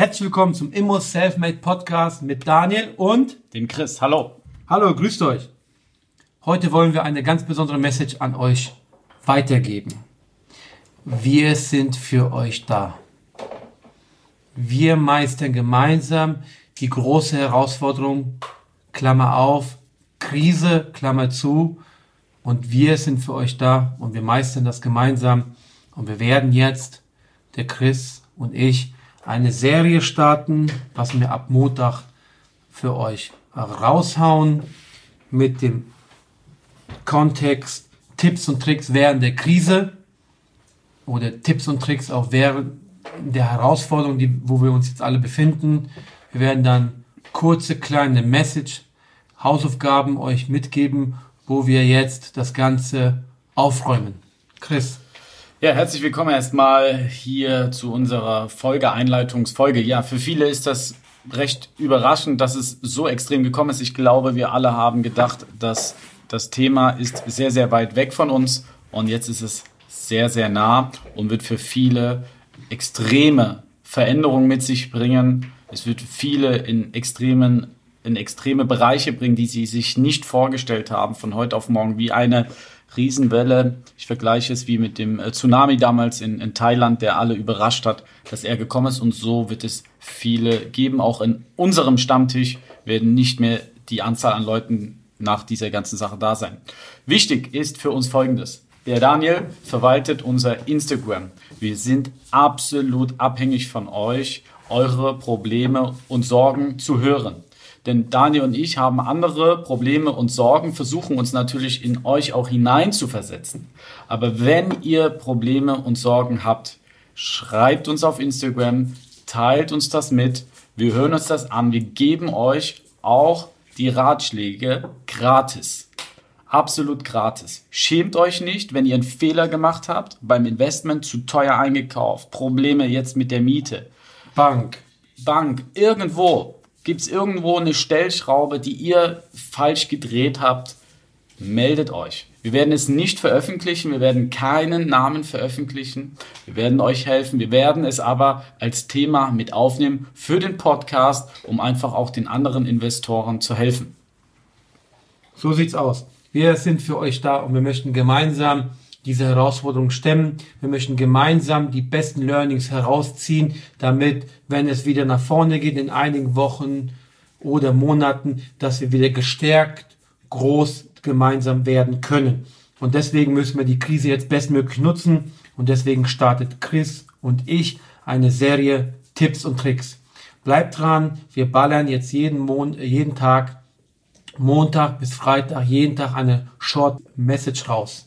Herzlich willkommen zum Immo Selfmade Podcast mit Daniel und dem Chris. Hallo. Hallo, grüßt euch. Heute wollen wir eine ganz besondere Message an euch weitergeben. Wir sind für euch da. Wir meistern gemeinsam die große Herausforderung, Klammer auf, Krise, Klammer zu. Und wir sind für euch da und wir meistern das gemeinsam. Und wir werden jetzt, der Chris und ich, eine Serie starten, was wir ab Montag für euch raushauen mit dem Kontext Tipps und Tricks während der Krise oder Tipps und Tricks auch während der Herausforderung, die, wo wir uns jetzt alle befinden. Wir werden dann kurze kleine Message, Hausaufgaben euch mitgeben, wo wir jetzt das Ganze aufräumen. Chris. Ja, herzlich willkommen erstmal hier zu unserer Folge, Einleitungsfolge. Ja, für viele ist das recht überraschend, dass es so extrem gekommen ist. Ich glaube, wir alle haben gedacht, dass das Thema ist sehr, sehr weit weg von uns und jetzt ist es sehr, sehr nah und wird für viele extreme Veränderungen mit sich bringen. Es wird viele in extremen in extreme Bereiche bringen, die sie sich nicht vorgestellt haben von heute auf morgen, wie eine Riesenwelle. Ich vergleiche es wie mit dem äh, Tsunami damals in, in Thailand, der alle überrascht hat, dass er gekommen ist. Und so wird es viele geben. Auch in unserem Stammtisch werden nicht mehr die Anzahl an Leuten nach dieser ganzen Sache da sein. Wichtig ist für uns Folgendes. Der Daniel verwaltet unser Instagram. Wir sind absolut abhängig von euch, eure Probleme und Sorgen zu hören. Denn Daniel und ich haben andere Probleme und Sorgen, versuchen uns natürlich in euch auch hineinzuversetzen. Aber wenn ihr Probleme und Sorgen habt, schreibt uns auf Instagram, teilt uns das mit. Wir hören uns das an. Wir geben euch auch die Ratschläge gratis. Absolut gratis. Schämt euch nicht, wenn ihr einen Fehler gemacht habt, beim Investment zu teuer eingekauft, Probleme jetzt mit der Miete. Bank. Bank, irgendwo Gibt es irgendwo eine Stellschraube, die ihr falsch gedreht habt? Meldet euch. Wir werden es nicht veröffentlichen, wir werden keinen Namen veröffentlichen. Wir werden euch helfen, wir werden es aber als Thema mit aufnehmen für den Podcast, um einfach auch den anderen Investoren zu helfen. So sieht's aus. Wir sind für euch da und wir möchten gemeinsam diese Herausforderung stemmen. Wir möchten gemeinsam die besten Learnings herausziehen, damit, wenn es wieder nach vorne geht in einigen Wochen oder Monaten, dass wir wieder gestärkt, groß gemeinsam werden können. Und deswegen müssen wir die Krise jetzt bestmöglich nutzen. Und deswegen startet Chris und ich eine Serie Tipps und Tricks. Bleibt dran, wir ballern jetzt jeden, Mon jeden Tag, Montag bis Freitag, jeden Tag eine Short Message raus.